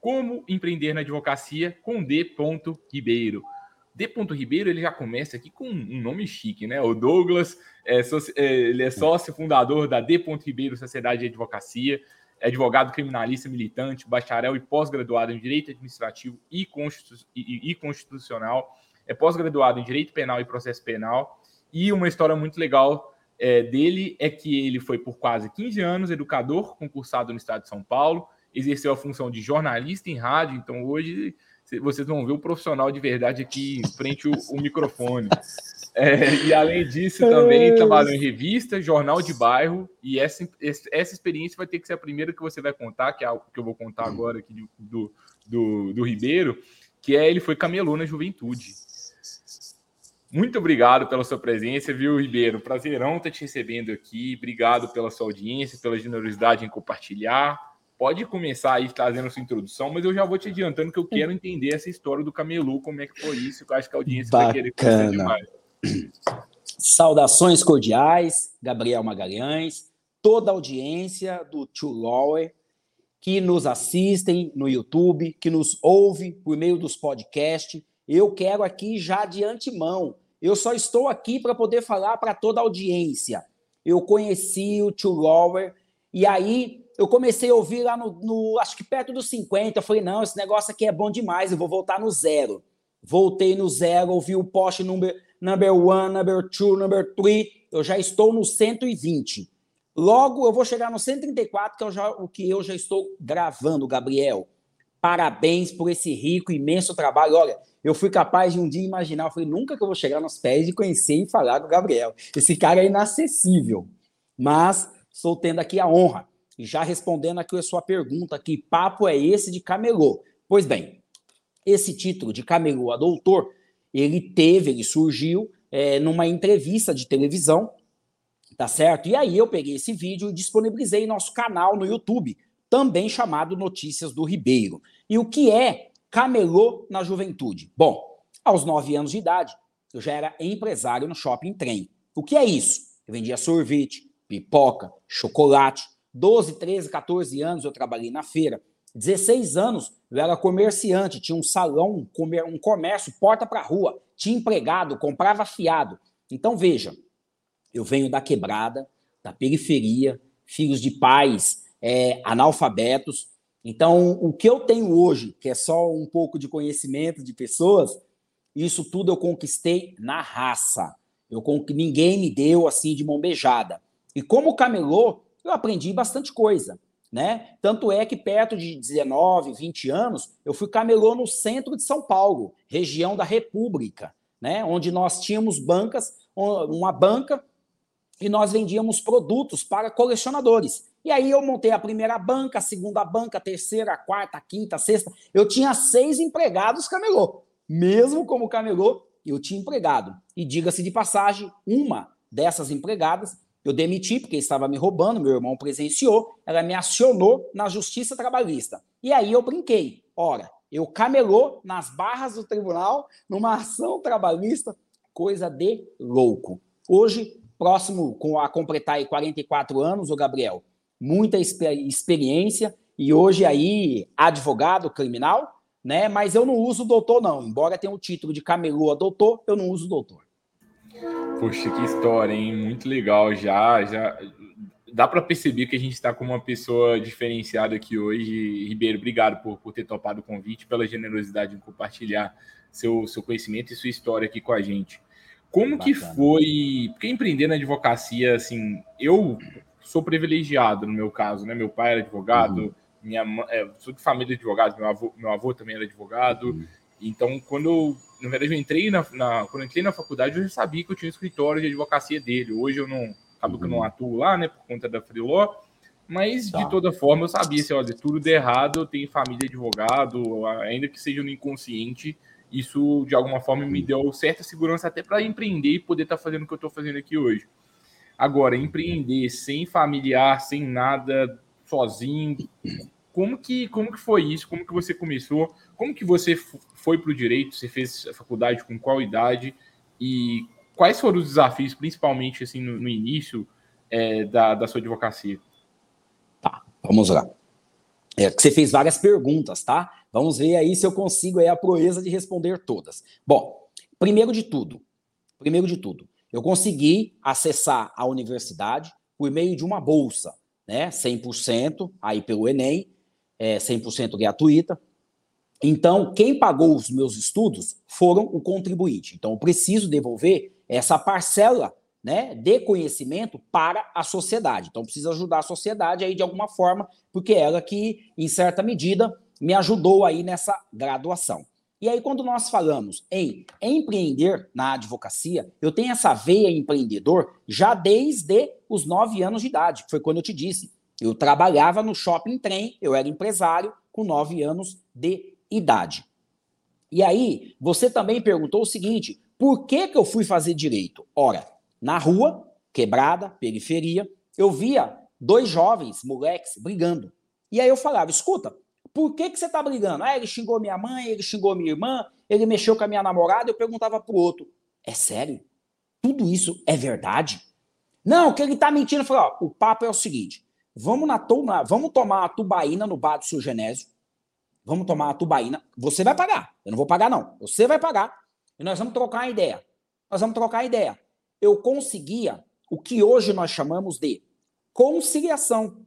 Como empreender na advocacia com D. Ribeiro. D. Ribeiro ele já começa aqui com um nome chique, né? O Douglas, é, é, ele é sócio fundador da D. Ribeiro Sociedade de Advocacia, é advogado criminalista militante, bacharel e pós-graduado em Direito Administrativo e, Constitu e, e Constitucional, é pós-graduado em Direito Penal e Processo Penal, e uma história muito legal é, dele é que ele foi por quase 15 anos educador concursado no estado de São Paulo, exerceu a função de jornalista em rádio, então hoje vocês vão ver o profissional de verdade aqui em frente o, o microfone. É, e além disso, também trabalhou em revista, jornal de bairro, e essa, essa experiência vai ter que ser a primeira que você vai contar, que é algo que eu vou contar agora aqui do, do, do Ribeiro, que é ele foi camelô na juventude. Muito obrigado pela sua presença, viu, Ribeiro? Prazerão estar te recebendo aqui. Obrigado pela sua audiência, pela generosidade em compartilhar. Pode começar aí trazendo sua introdução, mas eu já vou te adiantando que eu quero entender essa história do Camelô, como é que foi isso, que eu acho que a audiência Bacana. vai querer conhecer demais. Saudações cordiais, Gabriel Magalhães, toda a audiência do Tio Lower, que nos assistem no YouTube, que nos ouve por meio dos podcasts eu quero aqui já de antemão. Eu só estou aqui para poder falar para toda a audiência. Eu conheci o Tio Lower e aí eu comecei a ouvir lá no, no, acho que perto dos 50. Eu falei, não, esse negócio aqui é bom demais, eu vou voltar no zero. Voltei no zero, ouvi o post number, number one, number two, number three. Eu já estou no 120. Logo eu vou chegar no 134, que é o que eu já estou gravando, Gabriel. Parabéns por esse rico, imenso trabalho. Olha, eu fui capaz de um dia imaginar, eu falei, nunca que eu vou chegar nos pés e conhecer e falar com o Gabriel. Esse cara é inacessível. Mas estou tendo aqui a honra. E já respondendo aqui a sua pergunta, que papo é esse de camelô? Pois bem, esse título de camelô a doutor, ele teve, ele surgiu é, numa entrevista de televisão, tá certo? E aí eu peguei esse vídeo e disponibilizei em nosso canal no YouTube, também chamado Notícias do Ribeiro. E o que é camelô na juventude? Bom, aos nove anos de idade, eu já era empresário no shopping trem. O que é isso? Eu vendia sorvete, pipoca, chocolate. 12, 13, 14 anos eu trabalhei na feira. 16 anos eu era comerciante, tinha um salão, um comércio, porta para rua, tinha empregado, comprava fiado. Então veja, eu venho da quebrada, da periferia, filhos de pais é, analfabetos, então, o que eu tenho hoje, que é só um pouco de conhecimento de pessoas, isso tudo eu conquistei na raça. Eu ninguém me deu assim de mão beijada. E como camelô, eu aprendi bastante coisa, né? Tanto é que perto de 19, 20 anos, eu fui camelô no centro de São Paulo, região da República, né? Onde nós tínhamos bancas, uma banca e nós vendíamos produtos para colecionadores. E aí eu montei a primeira banca, a segunda banca, a terceira, a quarta, a quinta, a sexta. Eu tinha seis empregados camelô. Mesmo como camelô, eu tinha empregado. E diga-se de passagem, uma dessas empregadas eu demiti porque estava me roubando, meu irmão presenciou, ela me acionou na justiça trabalhista. E aí eu brinquei. Ora, eu camelô nas barras do tribunal numa ação trabalhista, coisa de louco. Hoje, próximo com a completar aí 44 anos, o Gabriel, muita experiência e hoje aí advogado criminal, né? Mas eu não uso doutor não, embora tenha o título de camelô a doutor, eu não uso doutor. Poxa, que história, hein? Muito legal já, já dá para perceber que a gente está com uma pessoa diferenciada aqui hoje. Ribeiro, obrigado por, por ter topado o convite, pela generosidade em compartilhar seu, seu conhecimento e sua história aqui com a gente. Como Bacana. que foi? Porque empreender na advocacia, assim, eu sou privilegiado no meu caso, né? Meu pai era advogado, uhum. minha é, sou de família de advogados, meu avô, meu avô também era advogado. Uhum. Então, quando eu, na verdade, eu entrei na, na, quando eu entrei na faculdade, eu já sabia que eu tinha um escritório de advocacia dele. Hoje eu não, acabo uhum. que eu não uhum. atuo lá, né, por conta da Freeló, Mas, tá. de toda forma, eu sabia, assim, olha, tudo der errado, eu tenho família de advogado, ainda que seja no inconsciente, isso, de alguma forma, me deu certa segurança até para empreender e poder estar tá fazendo o que eu estou fazendo aqui hoje. Agora, empreender sem familiar, sem nada, sozinho, como que, como que foi isso? Como que você começou? Como que você foi para o direito? Você fez a faculdade com qual idade? E quais foram os desafios, principalmente assim no, no início é, da, da sua advocacia? Tá, vamos lá. É, você fez várias perguntas, tá? Vamos ver aí se eu consigo aí a proeza de responder todas. Bom, primeiro de tudo, primeiro de tudo, eu consegui acessar a universidade por meio de uma bolsa, né? 100% aí pelo Enem, é 100% gratuita. Então, quem pagou os meus estudos foram o contribuinte. Então, eu preciso devolver essa parcela né, de conhecimento para a sociedade. Então, precisa ajudar a sociedade aí de alguma forma, porque ela que, em certa medida, me ajudou aí nessa graduação. E aí, quando nós falamos em empreender na advocacia, eu tenho essa veia empreendedor já desde os nove anos de idade, foi quando eu te disse. Eu trabalhava no shopping trem, eu era empresário com nove anos de idade. E aí, você também perguntou o seguinte: por que, que eu fui fazer direito? Ora, na rua, quebrada, periferia, eu via dois jovens, moleques, brigando. E aí eu falava: escuta, por que, que você tá brigando? Ah, ele xingou minha mãe, ele xingou minha irmã, ele mexeu com a minha namorada. Eu perguntava pro outro: é sério? Tudo isso é verdade? Não, que ele tá mentindo. Eu falei: ó, o papo é o seguinte: vamos, na vamos tomar a tubaína no bar do seu Genésio. Vamos tomar a tubaína. Você vai pagar. Eu não vou pagar, não. Você vai pagar. E nós vamos trocar a ideia. Nós vamos trocar a ideia. Eu conseguia o que hoje nós chamamos de conciliação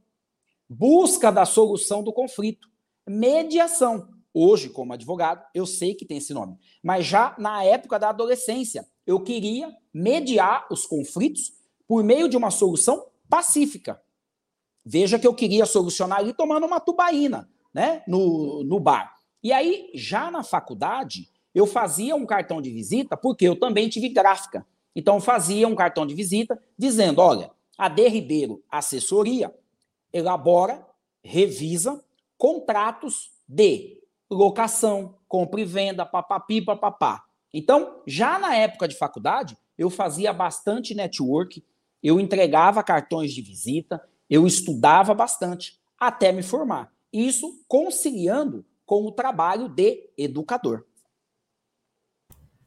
busca da solução do conflito mediação. Hoje, como advogado, eu sei que tem esse nome, mas já na época da adolescência, eu queria mediar os conflitos por meio de uma solução pacífica. Veja que eu queria solucionar ali tomando uma tubaína, né, no, no bar. E aí, já na faculdade, eu fazia um cartão de visita, porque eu também tive gráfica. Então, fazia um cartão de visita dizendo: olha, a D Ribeiro Assessoria elabora, revisa contratos de locação, compra e venda, papapi, papapá. Então, já na época de faculdade, eu fazia bastante network, eu entregava cartões de visita, eu estudava bastante até me formar. Isso conciliando com o trabalho de educador.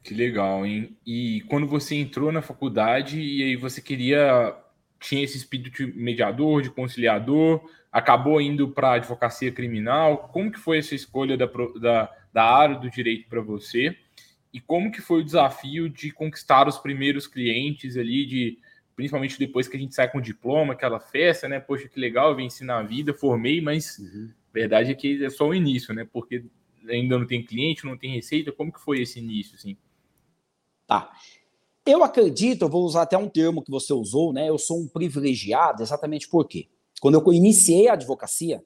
Que legal, hein? E quando você entrou na faculdade e aí você queria tinha esse espírito de mediador, de conciliador, acabou indo para a advocacia criminal. Como que foi essa escolha da, da, da área do direito para você? E como que foi o desafio de conquistar os primeiros clientes ali, de principalmente depois que a gente sai com o diploma, aquela festa, né? Poxa, que legal, venci na vida, formei, mas uhum. a verdade é que é só o início, né? Porque ainda não tem cliente, não tem receita. Como que foi esse início, assim? Tá. Eu acredito, eu vou usar até um termo que você usou, né? Eu sou um privilegiado, exatamente por quê? Quando eu iniciei a advocacia,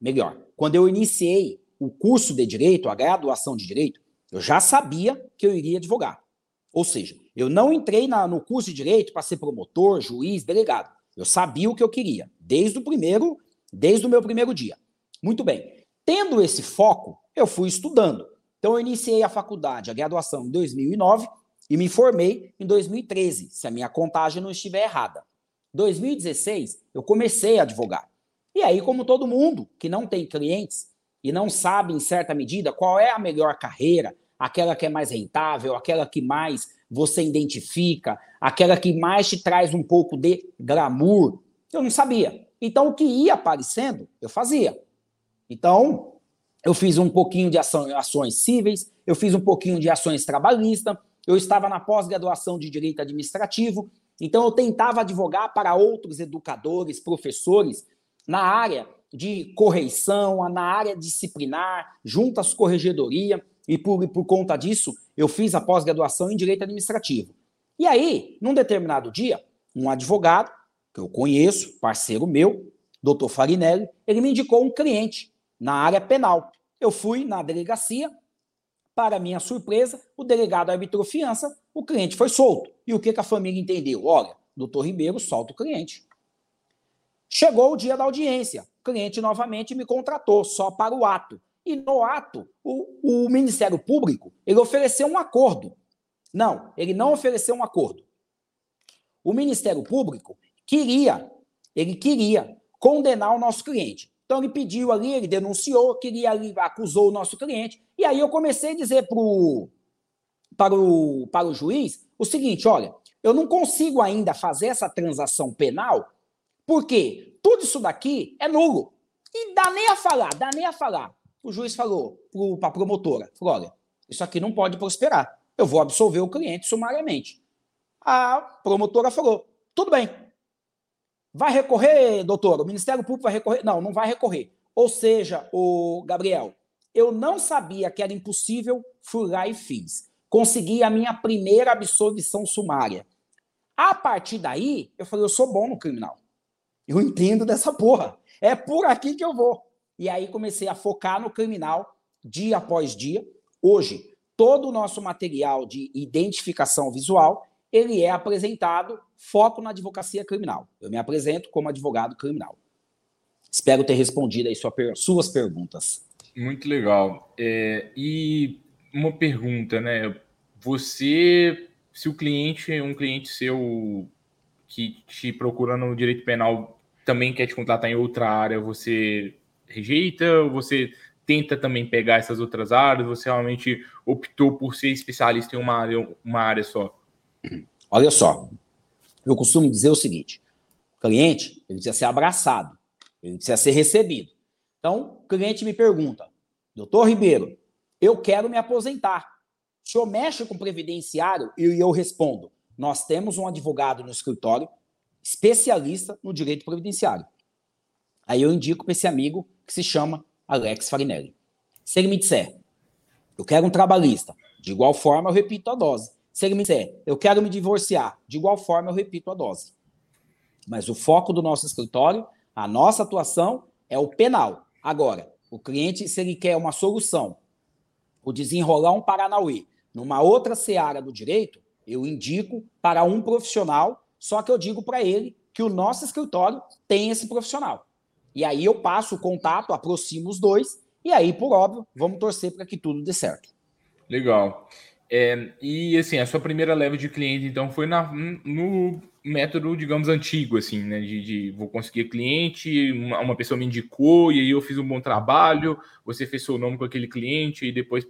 melhor, quando eu iniciei o curso de direito, a graduação de direito, eu já sabia que eu iria advogar. Ou seja, eu não entrei na, no curso de direito para ser promotor, juiz, delegado. Eu sabia o que eu queria, desde o primeiro, desde o meu primeiro dia. Muito bem. Tendo esse foco, eu fui estudando. Então eu iniciei a faculdade, a graduação em 2009 e me formei em 2013, se a minha contagem não estiver errada. 2016, eu comecei a advogar. E aí, como todo mundo que não tem clientes e não sabe, em certa medida, qual é a melhor carreira, aquela que é mais rentável, aquela que mais você identifica, aquela que mais te traz um pouco de glamour, eu não sabia. Então, o que ia aparecendo, eu fazia. Então, eu fiz um pouquinho de ação, ações cíveis, eu fiz um pouquinho de ações trabalhistas, eu estava na pós-graduação de Direito Administrativo, então eu tentava advogar para outros educadores, professores, na área de correição, na área disciplinar, junto às corregedoria, e por, por conta disso eu fiz a pós-graduação em Direito Administrativo. E aí, num determinado dia, um advogado, que eu conheço, parceiro meu, doutor Farinelli, ele me indicou um cliente na área penal. Eu fui na delegacia, para minha surpresa, o delegado arbitrou fiança, o cliente foi solto. E o que, que a família entendeu? Olha, doutor Ribeiro solta o cliente. Chegou o dia da audiência. O cliente novamente me contratou só para o ato. E no ato, o, o Ministério Público ele ofereceu um acordo. Não, ele não ofereceu um acordo. O Ministério Público queria, ele queria condenar o nosso cliente. Então ele pediu ali, ele denunciou, queria ali, acusou o nosso cliente. E aí eu comecei a dizer pro, para, o, para o juiz o seguinte: olha, eu não consigo ainda fazer essa transação penal, porque tudo isso daqui é nulo. E dá nem a falar, dá nem a falar. O juiz falou para a promotora: falou, olha, isso aqui não pode prosperar. Eu vou absolver o cliente sumariamente. A promotora falou: tudo bem. Vai recorrer, doutor? O Ministério Público vai recorrer? Não, não vai recorrer. Ou seja, o Gabriel, eu não sabia que era impossível, fui lá e fiz. Consegui a minha primeira absolvição sumária. A partir daí, eu falei, eu sou bom no criminal. Eu entendo dessa porra. É por aqui que eu vou. E aí comecei a focar no criminal dia após dia. Hoje, todo o nosso material de identificação visual, ele é apresentado foco na advocacia criminal. Eu me apresento como advogado criminal. Espero ter respondido aí sua, suas perguntas. Muito legal. É, e uma pergunta, né? Você, se o cliente, um cliente seu que te procura no direito penal também quer te contratar em outra área, você rejeita você tenta também pegar essas outras áreas? Você realmente optou por ser especialista em uma área, uma área só? Olha só, eu costumo dizer o seguinte: o cliente ele precisa ser abraçado, ele precisa ser recebido. Então, o cliente me pergunta, doutor Ribeiro, eu quero me aposentar. O senhor mexe com previdenciário? E eu respondo: nós temos um advogado no escritório especialista no direito previdenciário. Aí eu indico para esse amigo que se chama Alex Farinelli. Se ele me disser, eu quero um trabalhista, de igual forma eu repito a dose. Se ele me disser, eu quero me divorciar, de igual forma eu repito a dose. Mas o foco do nosso escritório, a nossa atuação é o penal. Agora, o cliente, se ele quer uma solução, o desenrolar um Paranauê, numa outra seara do direito, eu indico para um profissional, só que eu digo para ele que o nosso escritório tem esse profissional. E aí eu passo o contato, aproximo os dois, e aí, por óbvio, vamos torcer para que tudo dê certo. Legal. É, e assim, a sua primeira leva de cliente, então, foi na, no método, digamos, antigo, assim, né? De, de vou conseguir cliente, uma, uma, pessoa me indicou, e aí eu fiz um bom trabalho, você fez seu nome com aquele cliente, e depois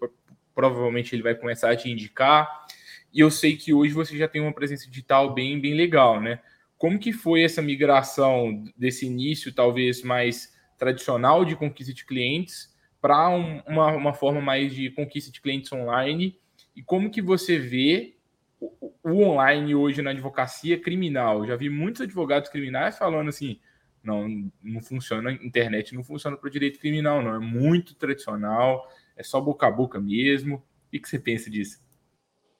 provavelmente ele vai começar a te indicar. E eu sei que hoje você já tem uma presença digital bem, bem legal, né? Como que foi essa migração desse início, talvez mais tradicional de conquista de clientes, para um, uma, uma forma mais de conquista de clientes online? E como que você vê o, o online hoje na advocacia criminal? Já vi muitos advogados criminais falando assim, não, não funciona, a internet não funciona para o direito criminal, não. É muito tradicional, é só boca a boca mesmo. O que você pensa disso?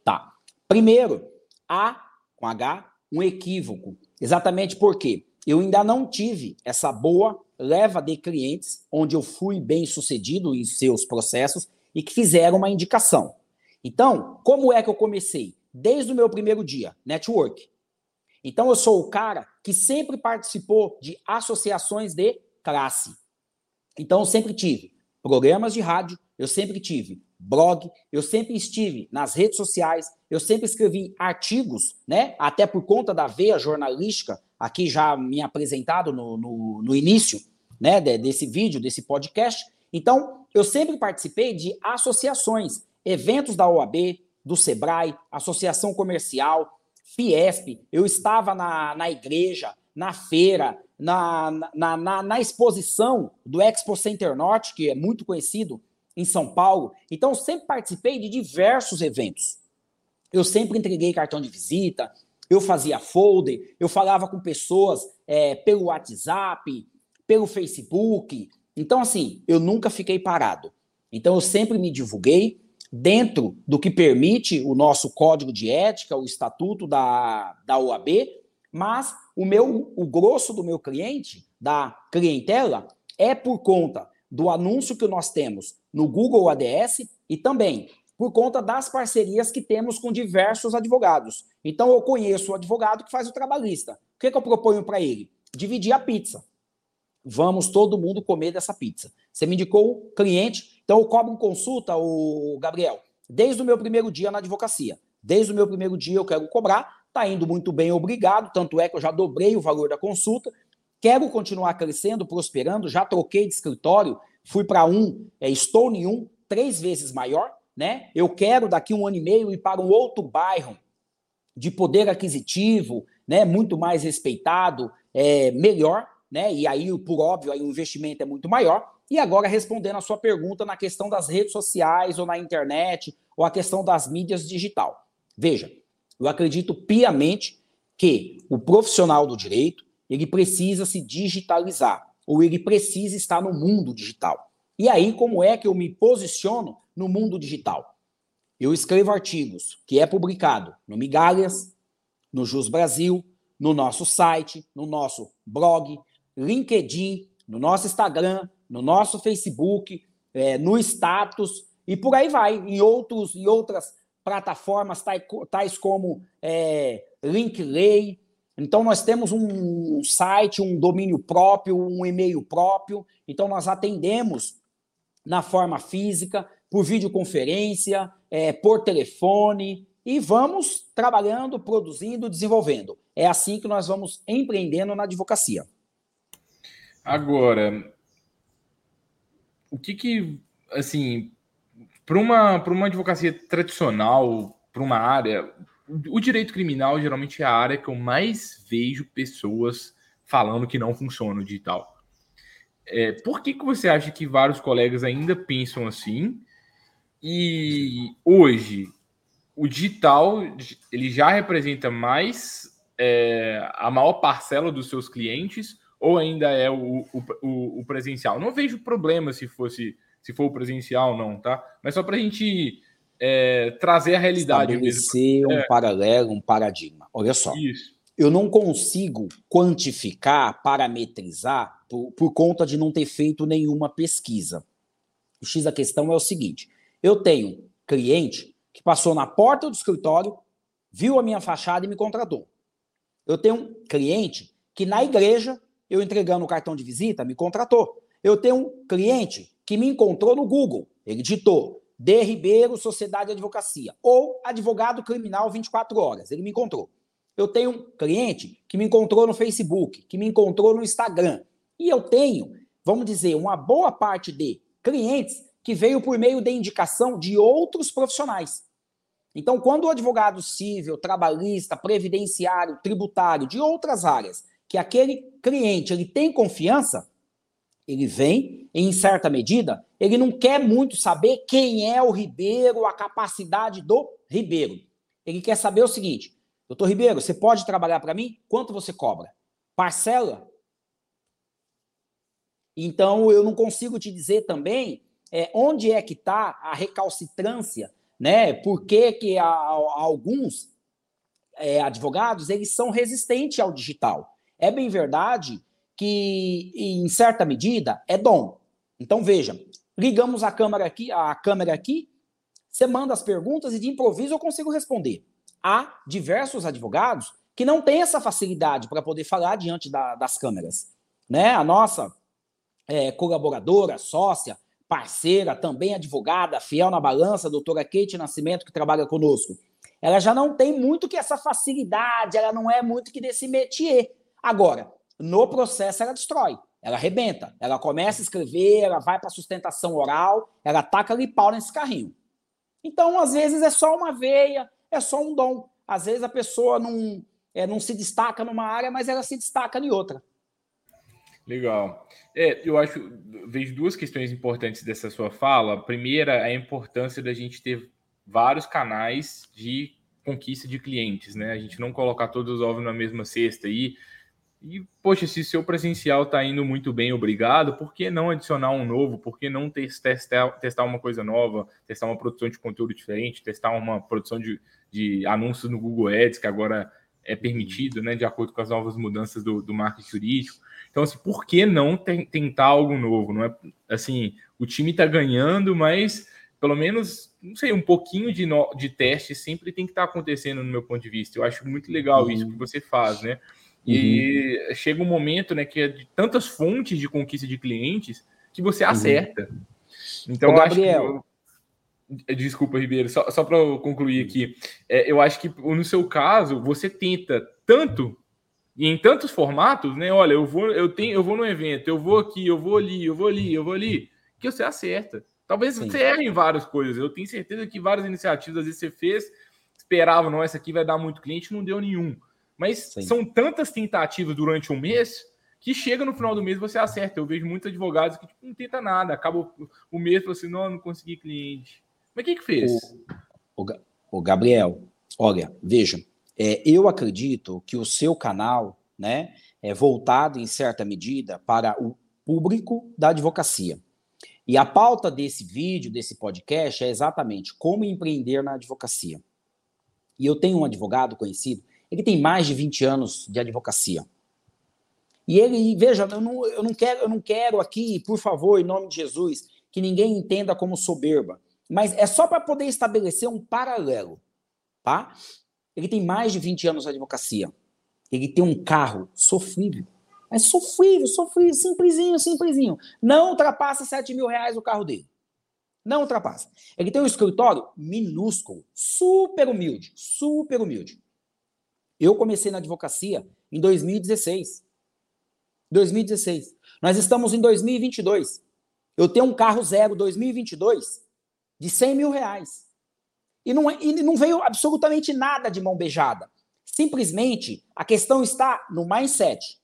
Tá. Primeiro, há, com H, um equívoco Exatamente porque eu ainda não tive essa boa leva de clientes onde eu fui bem sucedido em seus processos e que fizeram uma indicação. Então, como é que eu comecei? Desde o meu primeiro dia, network. Então, eu sou o cara que sempre participou de associações de classe. Então, eu sempre tive programas de rádio, eu sempre tive blog, eu sempre estive nas redes sociais, eu sempre escrevi artigos, né? Até por conta da veia jornalística, aqui já me apresentado no, no, no início, né? Desse vídeo, desse podcast. Então, eu sempre participei de associações, eventos da OAB, do Sebrae, Associação Comercial, Fiesp. Eu estava na, na igreja, na feira, na, na, na, na exposição do Expo Center Norte, que é muito conhecido em São Paulo. Então, sempre participei de diversos eventos. Eu sempre entreguei cartão de visita, eu fazia folder, eu falava com pessoas é, pelo WhatsApp, pelo Facebook. Então, assim, eu nunca fiquei parado. Então, eu sempre me divulguei dentro do que permite o nosso código de ética, o estatuto da, da OAB, mas o meu o grosso do meu cliente, da clientela, é por conta do anúncio que nós temos no Google ADS e também por conta das parcerias que temos com diversos advogados. Então, eu conheço o advogado que faz o trabalhista. O que, que eu proponho para ele? Dividir a pizza. vamos todo mundo comer dessa pizza. Você me indicou cliente, então eu cobro consulta, o Gabriel, desde o meu primeiro dia na advocacia. Desde o meu primeiro dia eu quero cobrar, tá indo muito bem, obrigado, tanto é que eu já dobrei o valor da consulta, quero continuar crescendo, prosperando, já troquei de escritório, fui para um, é, estou em um, três vezes maior, né? Eu quero daqui um ano e meio ir para um outro bairro de poder aquisitivo, né? Muito mais respeitado, é, melhor, né? E aí, por óbvio, aí o investimento é muito maior. E agora, respondendo a sua pergunta na questão das redes sociais ou na internet, ou a questão das mídias digital. Veja, eu acredito piamente que o profissional do direito, ele precisa se digitalizar, ou ele precisa estar no mundo digital. E aí, como é que eu me posiciono no mundo digital? Eu escrevo artigos que é publicado no Migalhas, no Jus Brasil, no nosso site, no nosso blog, LinkedIn, no nosso Instagram, no nosso Facebook, é, no status e por aí vai, em, outros, em outras plataformas tais como é. Então, nós temos um site, um domínio próprio, um e-mail próprio. Então, nós atendemos na forma física, por videoconferência, é, por telefone, e vamos trabalhando, produzindo, desenvolvendo. É assim que nós vamos empreendendo na advocacia. Agora, o que que, assim, para uma, uma advocacia tradicional, para uma área, o direito criminal geralmente é a área que eu mais vejo pessoas falando que não funciona o digital. É, por que, que você acha que vários colegas ainda pensam assim? E hoje, o digital ele já representa mais é, a maior parcela dos seus clientes ou ainda é o, o, o, presencial? Não vejo problema se fosse se for o presencial não, tá? Mas só para a gente é, trazer a realidade. Estabelecer um é. paralelo, um paradigma. Olha só. Isso. Eu não consigo quantificar, parametrizar por, por conta de não ter feito nenhuma pesquisa. O X da questão é o seguinte: eu tenho cliente que passou na porta do escritório, viu a minha fachada e me contratou. Eu tenho um cliente que na igreja, eu entregando o cartão de visita, me contratou. Eu tenho um cliente que me encontrou no Google. Ele digitou D. Ribeiro, Sociedade de Advocacia, ou Advogado Criminal 24 Horas. Ele me encontrou. Eu tenho um cliente que me encontrou no Facebook, que me encontrou no Instagram. E eu tenho, vamos dizer, uma boa parte de clientes que veio por meio de indicação de outros profissionais. Então, quando o advogado civil, trabalhista, previdenciário, tributário, de outras áreas, que aquele cliente ele tem confiança, ele vem, em certa medida, ele não quer muito saber quem é o Ribeiro, a capacidade do Ribeiro. Ele quer saber o seguinte: doutor Ribeiro, você pode trabalhar para mim? Quanto você cobra? Parcela? Então, eu não consigo te dizer também é, onde é que está a recalcitrância, né? Por que, que a, a alguns é, advogados eles são resistentes ao digital? É bem verdade que, em certa medida, é dom. Então, veja, ligamos a câmera aqui, a câmera aqui, você manda as perguntas e de improviso eu consigo responder. Há diversos advogados que não têm essa facilidade para poder falar diante da, das câmeras. Né? A nossa é, colaboradora, sócia, parceira, também advogada, fiel na balança, doutora Kate Nascimento, que trabalha conosco, ela já não tem muito que essa facilidade, ela não é muito que desse métier. Agora, no processo ela destrói, ela arrebenta, ela começa a escrever, ela vai para sustentação oral, ela taca ali pau nesse carrinho. Então, às vezes, é só uma veia, é só um dom. Às vezes a pessoa não, é, não se destaca numa área, mas ela se destaca em outra. Legal. É, eu acho, vejo duas questões importantes dessa sua fala. Primeira a importância da gente ter vários canais de conquista de clientes, né? A gente não colocar todos os ovos na mesma cesta aí. E, poxa, se seu presencial está indo muito bem, obrigado, por que não adicionar um novo? Por que não testar, testar uma coisa nova, testar uma produção de conteúdo diferente, testar uma produção de, de anúncios no Google Ads, que agora é permitido, né, de acordo com as novas mudanças do, do marketing jurídico. Então, assim, por que não tentar algo novo? Não é assim, o time está ganhando, mas pelo menos, não sei, um pouquinho de, no, de teste sempre tem que estar tá acontecendo no meu ponto de vista. Eu acho muito legal isso que você faz, né? E uhum. chega um momento, né, que é de tantas fontes de conquista de clientes que você uhum. acerta. Uhum. Então, Ô, Gabriel. Eu, desculpa, Ribeiro, só, só para concluir aqui. É, eu acho que no seu caso, você tenta tanto e em tantos formatos, né? Olha, eu vou, eu tenho, eu vou no evento, eu vou aqui, eu vou ali, eu vou ali, eu vou ali, que você acerta. Talvez Sim. você erre em várias coisas. Eu tenho certeza que várias iniciativas às vezes você fez, esperava, não, essa aqui vai dar muito cliente, não deu nenhum. Mas Sim. são tantas tentativas durante um mês que chega no final do mês você acerta. Eu vejo muitos advogados que tipo, não tenta nada, acaba o, mês e assim, não, não consegui cliente. Mas o que que fez? O, o, o Gabriel, olha, veja, é, eu acredito que o seu canal, né, é voltado em certa medida para o público da advocacia. E a pauta desse vídeo, desse podcast, é exatamente como empreender na advocacia. E eu tenho um advogado conhecido, ele tem mais de 20 anos de advocacia. E ele, veja, eu não, eu não, quero, eu não quero aqui, por favor, em nome de Jesus, que ninguém entenda como soberba, mas é só para poder estabelecer um paralelo, tá? Ele tem mais de 20 anos de advocacia. Ele tem um carro sofrível. É sofrível, sofrível, simplesinho, simplesinho. Não ultrapassa 7 mil reais o carro dele. Não ultrapassa. Ele tem um escritório minúsculo, super humilde, super humilde. Eu comecei na advocacia em 2016. 2016. Nós estamos em 2022. Eu tenho um carro zero 2022 de 100 mil reais. E não, é, e não veio absolutamente nada de mão beijada. Simplesmente a questão está no mindset.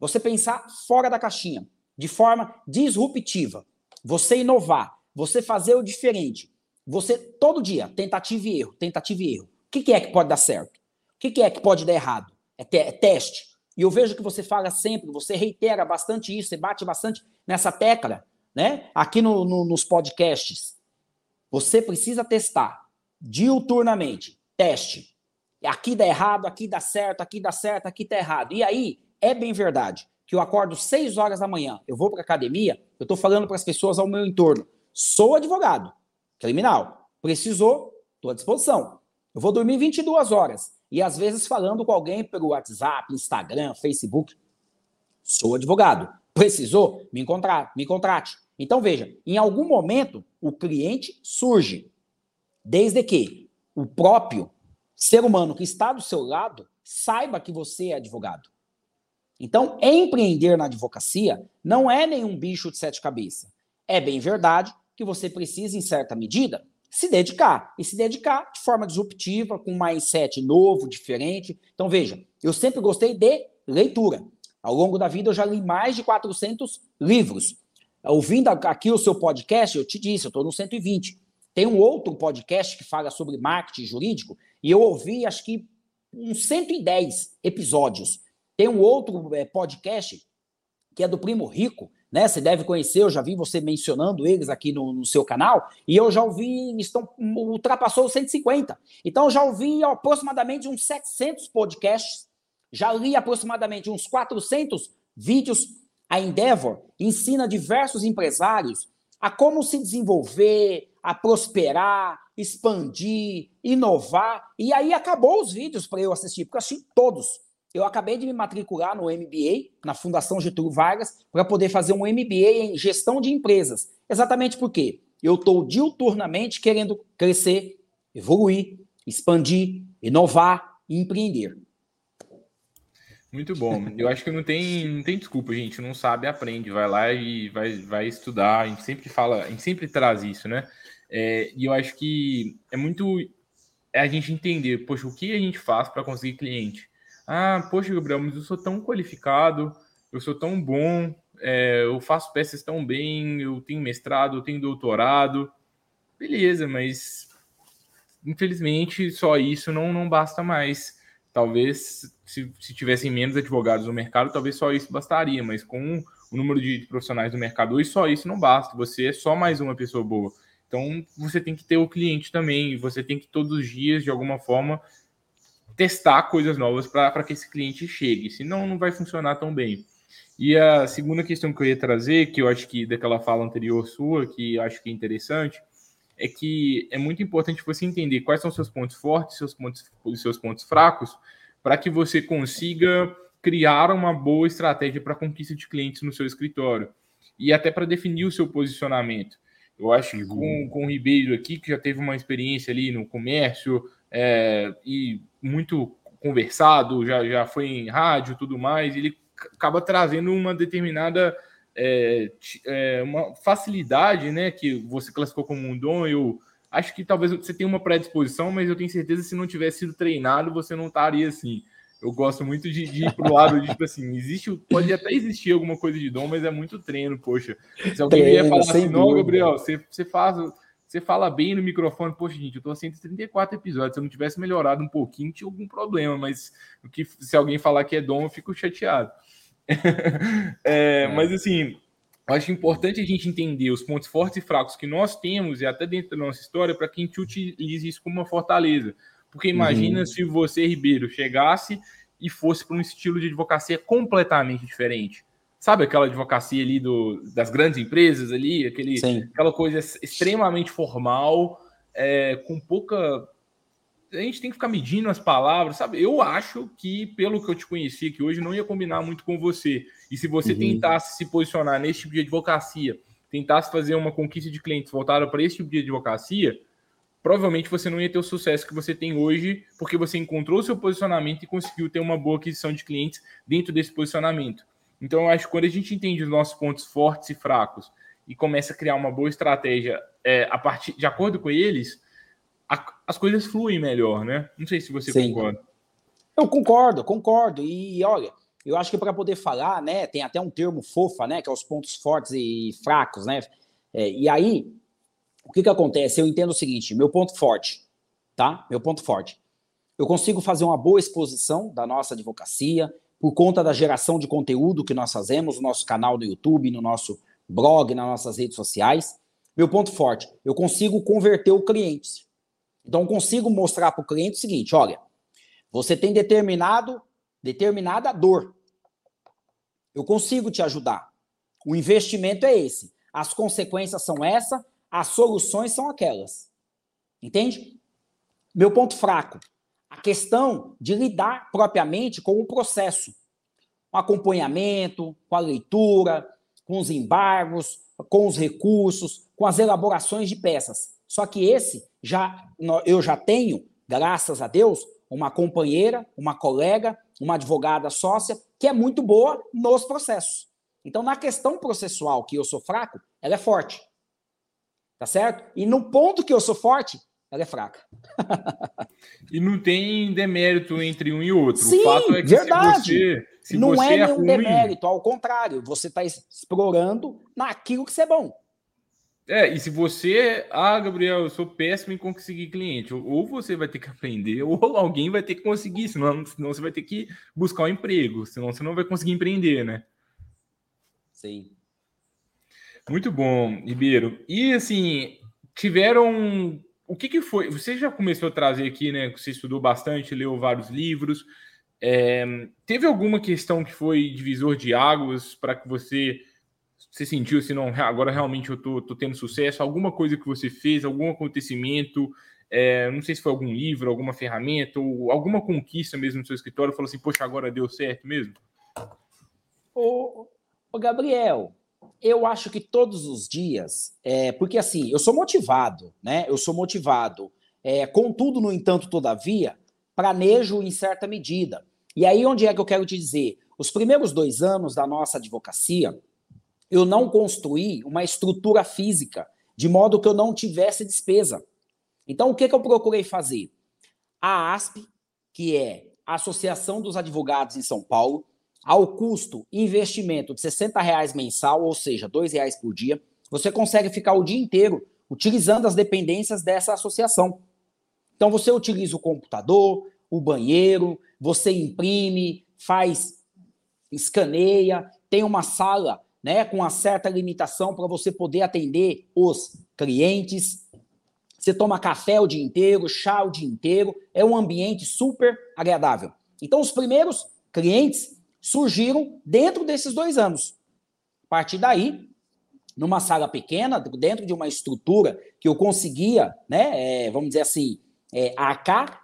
Você pensar fora da caixinha, de forma disruptiva. Você inovar, você fazer o diferente. Você, todo dia, tentativa e erro, tentativa e erro. O que, é que pode dar certo? O que, é que pode dar errado? É, te, é teste. E eu vejo que você fala sempre, você reitera bastante isso, você bate bastante nessa tecla, né? Aqui no, no, nos podcasts. Você precisa testar diuturnamente. Teste. Aqui dá errado, aqui dá certo, aqui dá certo, aqui tá errado. E aí, é bem verdade que eu acordo 6 horas da manhã, eu vou para academia, eu estou falando para as pessoas ao meu entorno. Sou advogado, criminal. Precisou, estou à disposição. Eu vou dormir 22 horas. E às vezes falando com alguém pelo WhatsApp, Instagram, Facebook. Sou advogado. Precisou? Me encontrar, me contrate. Então veja, em algum momento o cliente surge. Desde que o próprio ser humano que está do seu lado saiba que você é advogado. Então, empreender na advocacia não é nenhum bicho de sete cabeças. É bem verdade que você precisa, em certa medida, se dedicar. E se dedicar de forma disruptiva, com um mindset novo, diferente. Então, veja, eu sempre gostei de leitura. Ao longo da vida, eu já li mais de 400 livros. Ouvindo aqui o seu podcast, eu te disse, eu estou no 120. Tem um outro podcast que fala sobre marketing jurídico e eu ouvi, acho que, uns 110 episódios. Tem um outro é, podcast que é do Primo Rico, né? Você deve conhecer, eu já vi você mencionando eles aqui no, no seu canal, e eu já ouvi, estão, ultrapassou os 150. Então, eu já ouvi aproximadamente uns 700 podcasts, já li aproximadamente uns 400 vídeos. A Endeavor ensina diversos empresários a como se desenvolver, a prosperar, expandir, inovar. E aí acabou os vídeos para eu assistir, porque eu assisti todos. Eu acabei de me matricular no MBA, na Fundação Getúlio Vargas, para poder fazer um MBA em gestão de empresas. Exatamente porque eu estou diuturnamente querendo crescer, evoluir, expandir, inovar e empreender. Muito bom. Eu acho que não tem, não tem desculpa, gente. Não sabe, aprende. Vai lá e vai, vai estudar. A gente sempre fala, a gente sempre traz isso, né? É, e eu acho que é muito é a gente entender, poxa, o que a gente faz para conseguir cliente? Ah, poxa, Gabriel, mas eu sou tão qualificado, eu sou tão bom, é, eu faço peças tão bem, eu tenho mestrado, eu tenho doutorado. Beleza, mas infelizmente só isso não, não basta mais. Talvez se, se tivessem menos advogados no mercado, talvez só isso bastaria, mas com o número de profissionais no mercado hoje, só isso não basta. Você é só mais uma pessoa boa. Então, você tem que ter o cliente também, você tem que todos os dias, de alguma forma, testar coisas novas para que esse cliente chegue, senão não vai funcionar tão bem. E a segunda questão que eu ia trazer, que eu acho que daquela fala anterior sua, que acho que é interessante, é que é muito importante você entender quais são seus pontos fortes, seus pontos, seus pontos fracos, para que você consiga criar uma boa estratégia para conquista de clientes no seu escritório e até para definir o seu posicionamento. Eu acho que com, uhum. com o Ribeiro aqui, que já teve uma experiência ali no comércio é, e muito conversado, já, já foi em rádio tudo mais, ele acaba trazendo uma determinada é, é, uma facilidade, né, que você classificou como um dom, eu acho que talvez você tenha uma predisposição, mas eu tenho certeza que se não tivesse sido treinado, você não estaria assim. Eu gosto muito de, de ir pro lado de, tipo assim, existe, pode até existir alguma coisa de dom, mas é muito treino, poxa. Se alguém treino, vier falar assim, não, Gabriel, você, você faz, você fala bem no microfone, poxa, gente, eu tô a 134 episódios, se eu não tivesse melhorado um pouquinho, tinha algum problema, mas o que, se alguém falar que é dom, eu fico chateado. é, é. Mas assim, acho importante a gente entender os pontos fortes e fracos que nós temos, e até dentro da nossa história, para que a gente utilize isso como uma fortaleza. Porque imagina uhum. se você, Ribeiro, chegasse e fosse para um estilo de advocacia completamente diferente. Sabe aquela advocacia ali do, das grandes empresas ali, aquele, aquela coisa extremamente formal, é, com pouca. A gente tem que ficar medindo as palavras, sabe? Eu acho que, pelo que eu te conheci aqui hoje, não ia combinar muito com você. E se você uhum. tentasse se posicionar nesse tipo de advocacia, tentasse fazer uma conquista de clientes voltada para esse tipo de advocacia, provavelmente você não ia ter o sucesso que você tem hoje, porque você encontrou o seu posicionamento e conseguiu ter uma boa aquisição de clientes dentro desse posicionamento. Então, eu acho que quando a gente entende os nossos pontos fortes e fracos e começa a criar uma boa estratégia é, a partir de acordo com eles, a, as coisas fluem melhor, né? Não sei se você Sim. concorda. Eu concordo, concordo. E olha, eu acho que para poder falar, né, tem até um termo fofa, né, que é os pontos fortes e fracos, né? É, e aí, o que, que acontece? Eu entendo o seguinte: meu ponto forte, tá? Meu ponto forte. Eu consigo fazer uma boa exposição da nossa advocacia por conta da geração de conteúdo que nós fazemos no nosso canal do YouTube, no nosso blog, nas nossas redes sociais. Meu ponto forte, eu consigo converter o cliente. Então, eu consigo mostrar para o cliente o seguinte: olha, você tem determinado, determinada dor. Eu consigo te ajudar. O investimento é esse. As consequências são essa, as soluções são aquelas. Entende? Meu ponto fraco. A questão de lidar propriamente com o processo. Com acompanhamento, com a leitura, com os embargos, com os recursos, com as elaborações de peças. Só que esse já eu já tenho, graças a Deus, uma companheira, uma colega, uma advogada sócia que é muito boa nos processos. Então, na questão processual que eu sou fraco, ela é forte. Tá certo? E no ponto que eu sou forte, ela é fraca. e não tem demérito entre um e outro. Sim, o fato é que verdade. se você. Se não você é, é nenhum ruim... demérito, ao contrário, você está explorando naquilo que você é bom. É, e se você, ah, Gabriel, eu sou péssimo em conseguir cliente, ou você vai ter que aprender, ou alguém vai ter que conseguir, senão, senão você vai ter que buscar um emprego, senão você não vai conseguir empreender, né? Sim. Muito bom, Ribeiro. E assim, tiveram. O que, que foi? Você já começou a trazer aqui, né? Você estudou bastante, leu vários livros. É, teve alguma questão que foi divisor de águas para que você se sentiu assim, não, agora realmente eu tô, tô tendo sucesso? Alguma coisa que você fez, algum acontecimento? É, não sei se foi algum livro, alguma ferramenta, ou alguma conquista mesmo no seu escritório, falou assim, poxa, agora deu certo mesmo? Ô, ô Gabriel, eu acho que todos os dias, é, porque assim, eu sou motivado, né? Eu sou motivado. É, contudo, no entanto, todavia, planejo em certa medida. E aí, onde é que eu quero te dizer? Os primeiros dois anos da nossa advocacia, eu não construí uma estrutura física, de modo que eu não tivesse despesa. Então, o que, que eu procurei fazer? A ASP, que é a Associação dos Advogados em São Paulo, ao custo investimento de 60 reais mensal, ou seja, dois reais por dia, você consegue ficar o dia inteiro utilizando as dependências dessa associação. Então você utiliza o computador, o banheiro, você imprime, faz, escaneia, tem uma sala né, com uma certa limitação para você poder atender os clientes. Você toma café o dia inteiro, chá o dia inteiro, é um ambiente super agradável. Então, os primeiros clientes surgiram dentro desses dois anos. A partir daí, numa sala pequena, dentro de uma estrutura que eu conseguia, né, é, vamos dizer assim, é,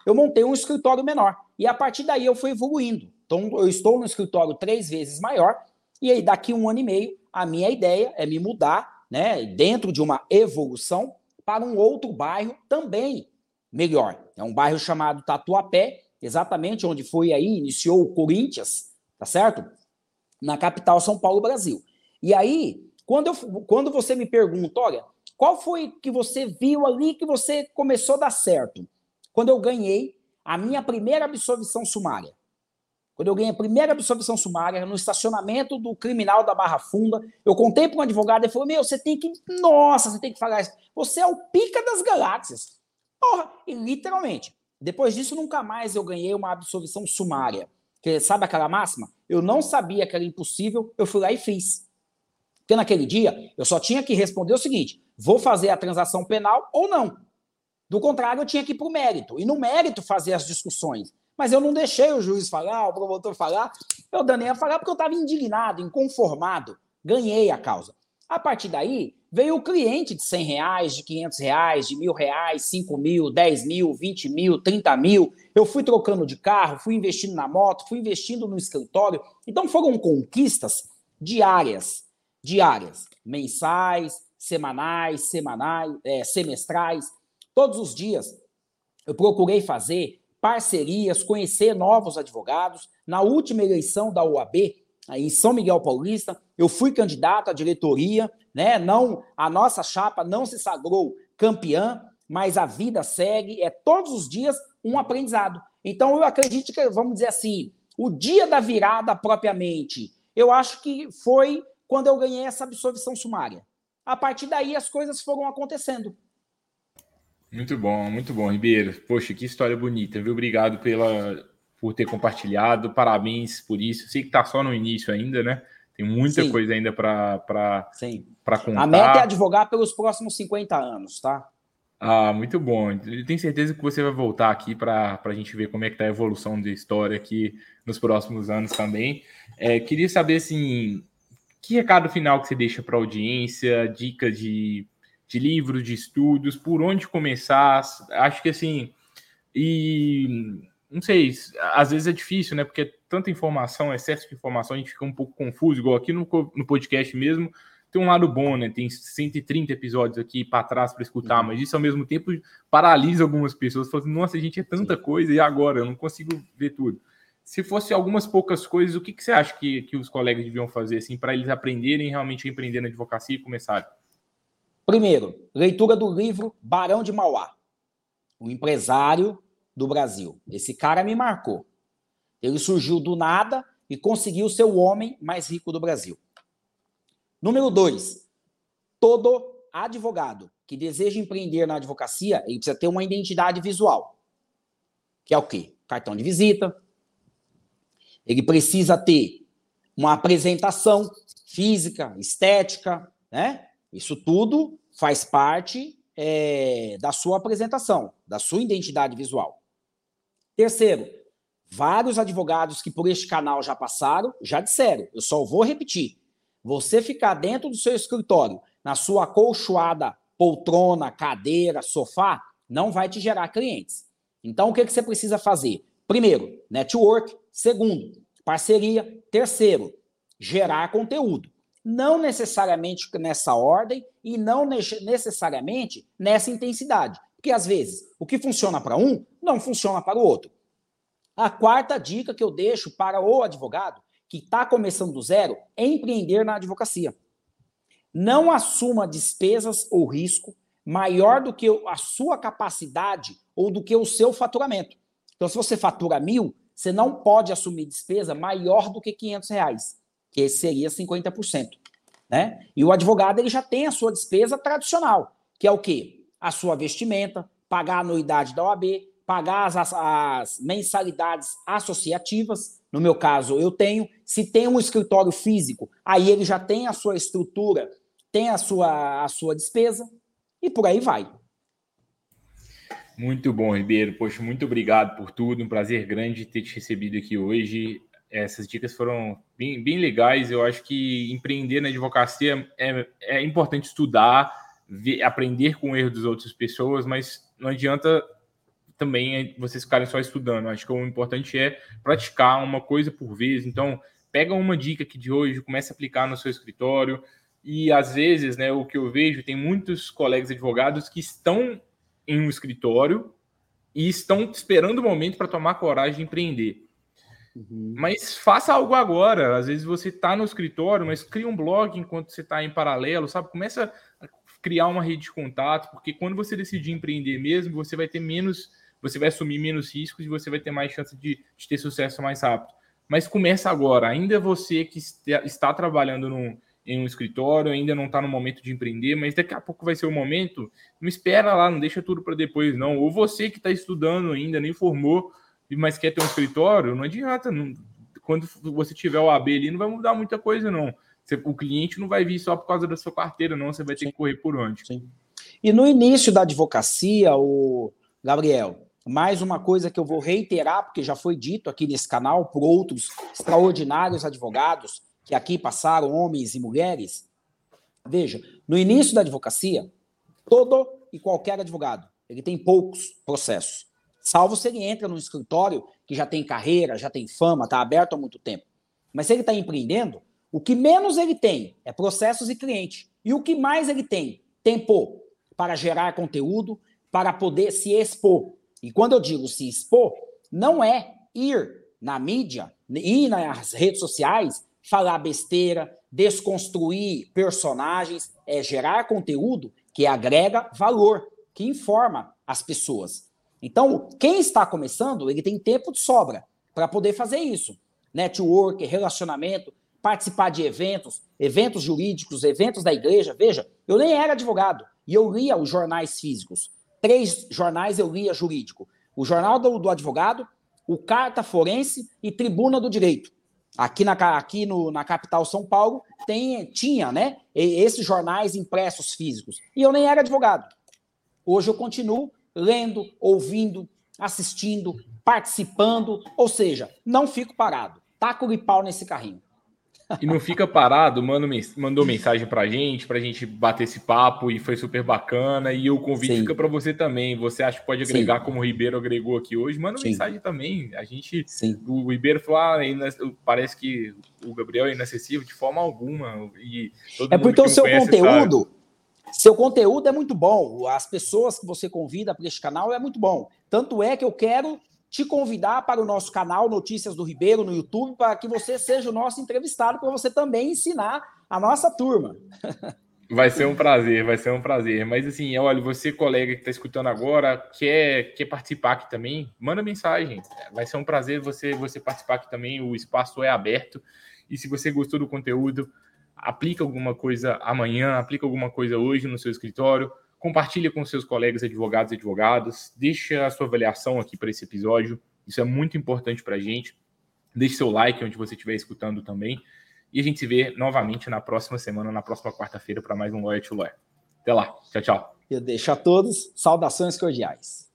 eu montei um escritório menor. E a partir daí eu fui evoluindo. Então, eu estou no escritório três vezes maior, e aí daqui um ano e meio, a minha ideia é me mudar, né, dentro de uma evolução, para um outro bairro também melhor. É um bairro chamado Tatuapé, exatamente onde foi aí, iniciou o Corinthians, tá certo? Na capital São Paulo, Brasil. E aí, quando, eu, quando você me pergunta, olha, qual foi que você viu ali que você começou a dar certo? Quando eu ganhei a minha primeira absolvição sumária. Quando eu ganhei a primeira absolvição sumária no estacionamento do criminal da Barra Funda, eu contei para um advogado e falou: Meu, você tem que. Nossa, você tem que falar isso. Você é o pica das galáxias. Porra, e literalmente. Depois disso, nunca mais eu ganhei uma absolvição sumária. Que, sabe aquela máxima? Eu não sabia que era impossível, eu fui lá e fiz. Porque naquele dia, eu só tinha que responder o seguinte: vou fazer a transação penal ou não. Do contrário, eu tinha que ir para o mérito. E no mérito fazer as discussões. Mas eu não deixei o juiz falar, o promotor falar. Eu danei a falar porque eu estava indignado, inconformado. Ganhei a causa. A partir daí, veio o cliente de 100 reais, de 500 reais, de mil reais, 5 mil, 10 mil, 20 mil, 30 mil. Eu fui trocando de carro, fui investindo na moto, fui investindo no escritório. Então foram conquistas diárias, diárias, mensais, semanais, semanais, é, semestrais. Todos os dias eu procurei fazer parcerias, conhecer novos advogados. Na última eleição da UAB, em São Miguel Paulista, eu fui candidato à diretoria, né? Não, a nossa chapa não se sagrou campeã, mas a vida segue, é todos os dias um aprendizado. Então eu acredito que, vamos dizer assim, o dia da virada propriamente, eu acho que foi quando eu ganhei essa absolvição sumária. A partir daí as coisas foram acontecendo. Muito bom, muito bom, Ribeiro. Poxa, que história bonita, viu? Obrigado pela, por ter compartilhado, parabéns por isso. Sei que está só no início ainda, né? Tem muita Sim. coisa ainda para contar. A meta é advogar pelos próximos 50 anos, tá? Ah, muito bom. Eu tenho certeza que você vai voltar aqui para a gente ver como é que está a evolução da história aqui nos próximos anos também. É, queria saber, assim, que recado final que você deixa para a audiência, dica de de livros, de estudos, por onde começar. Acho que assim, e não sei, às vezes é difícil, né? Porque é tanta informação, excesso de informação, a gente fica um pouco confuso, igual aqui no, no podcast mesmo. Tem um lado bom, né? Tem 130 episódios aqui para trás para escutar, uhum. mas isso ao mesmo tempo paralisa algumas pessoas. Falam assim, nossa, a gente é tanta Sim. coisa e agora? Eu não consigo ver tudo. Se fosse algumas poucas coisas, o que, que você acha que, que os colegas deviam fazer assim para eles aprenderem realmente a empreender na advocacia e começarem? Primeiro, leitura do livro Barão de Mauá, o empresário do Brasil. Esse cara me marcou. Ele surgiu do nada e conseguiu ser o homem mais rico do Brasil. Número dois, todo advogado que deseja empreender na advocacia, ele precisa ter uma identidade visual. Que é o quê? Cartão de visita. Ele precisa ter uma apresentação física, estética, né? Isso tudo faz parte é, da sua apresentação, da sua identidade visual. Terceiro, vários advogados que por este canal já passaram, já disseram, eu só vou repetir. Você ficar dentro do seu escritório, na sua acolchoada poltrona, cadeira, sofá, não vai te gerar clientes. Então, o que, que você precisa fazer? Primeiro, network. Segundo, parceria. Terceiro, gerar conteúdo não necessariamente nessa ordem e não necessariamente nessa intensidade. Porque às vezes o que funciona para um não funciona para o outro. A quarta dica que eu deixo para o advogado que está começando do zero é empreender na advocacia. Não assuma despesas ou risco maior do que a sua capacidade ou do que o seu faturamento. Então, se você fatura mil, você não pode assumir despesa maior do que 500 reais que seria 50%. Né? E o advogado ele já tem a sua despesa tradicional, que é o quê? A sua vestimenta, pagar a anuidade da OAB, pagar as, as, as mensalidades associativas. No meu caso, eu tenho. Se tem um escritório físico, aí ele já tem a sua estrutura, tem a sua, a sua despesa, e por aí vai. Muito bom, Ribeiro. Poxa, muito obrigado por tudo. Um prazer grande ter te recebido aqui hoje essas dicas foram bem, bem legais. Eu acho que empreender na advocacia é, é importante estudar, ver, aprender com o erro das outras pessoas, mas não adianta também vocês ficarem só estudando. Acho que o importante é praticar uma coisa por vez. Então, pega uma dica aqui de hoje, comece a aplicar no seu escritório. E às vezes, né, o que eu vejo, tem muitos colegas advogados que estão em um escritório e estão esperando o momento para tomar coragem de empreender. Uhum. Mas faça algo agora. Às vezes você está no escritório, mas cria um blog enquanto você está em paralelo, sabe? Começa a criar uma rede de contato, porque quando você decidir empreender mesmo, você vai ter menos, você vai assumir menos riscos e você vai ter mais chance de, de ter sucesso mais rápido. Mas começa agora. Ainda você que está trabalhando num, em um escritório, ainda não está no momento de empreender, mas daqui a pouco vai ser o momento. Não espera lá, não deixa tudo para depois, não. Ou você que está estudando ainda, nem formou, mas quer ter um escritório, não adianta. Não, quando você tiver o AB ali, não vai mudar muita coisa, não. Você, o cliente não vai vir só por causa da sua carteira, não. Você vai ter Sim. que correr por onde. Sim. E no início da advocacia, o Gabriel, mais uma coisa que eu vou reiterar, porque já foi dito aqui nesse canal por outros extraordinários advogados que aqui passaram, homens e mulheres. Veja, no início da advocacia, todo e qualquer advogado, ele tem poucos processos. Salvo se ele entra num escritório que já tem carreira, já tem fama, está aberto há muito tempo. Mas se ele está empreendendo, o que menos ele tem é processos e cliente. E o que mais ele tem? Tempo para gerar conteúdo, para poder se expor. E quando eu digo se expor, não é ir na mídia, ir nas redes sociais, falar besteira, desconstruir personagens, é gerar conteúdo que agrega valor, que informa as pessoas. Então, quem está começando, ele tem tempo de sobra para poder fazer isso. Network, relacionamento, participar de eventos, eventos jurídicos, eventos da igreja. Veja, eu nem era advogado e eu lia os jornais físicos. Três jornais eu lia jurídico: o Jornal do, do Advogado, o Carta Forense e Tribuna do Direito. Aqui na, aqui no, na capital São Paulo tem, tinha né, esses jornais impressos físicos. E eu nem era advogado. Hoje eu continuo lendo, ouvindo, assistindo, participando, ou seja, não fico parado. Taco de pau nesse carrinho. E não fica parado, manda, mandou mensagem pra gente, pra gente bater esse papo e foi super bacana. E o convite Sim. fica para você também. Você acha que pode agregar Sim. como o Ribeiro agregou aqui hoje? Manda Sim. mensagem também. A gente, Sim. o Ribeiro falou, ah, parece que o Gabriel é inacessível de forma alguma. E é porque o seu conteúdo, sabe. seu conteúdo é muito bom. As pessoas que você convida para este canal é muito bom. Tanto é que eu quero te convidar para o nosso canal Notícias do Ribeiro no YouTube, para que você seja o nosso entrevistado, para você também ensinar a nossa turma. Vai ser um prazer, vai ser um prazer. Mas assim, olha, você, colega que está escutando agora, quer, quer participar aqui também, manda mensagem. Vai ser um prazer você, você participar aqui também. O espaço é aberto. E se você gostou do conteúdo, aplica alguma coisa amanhã, aplica alguma coisa hoje no seu escritório Compartilhe com seus colegas advogados e advogadas. Deixa a sua avaliação aqui para esse episódio. Isso é muito importante para a gente. Deixe seu like onde você estiver escutando também. E a gente se vê novamente na próxima semana, na próxima quarta-feira, para mais um Lawyer to Lawyer. Até lá. Tchau, tchau. Eu deixo a todos saudações cordiais.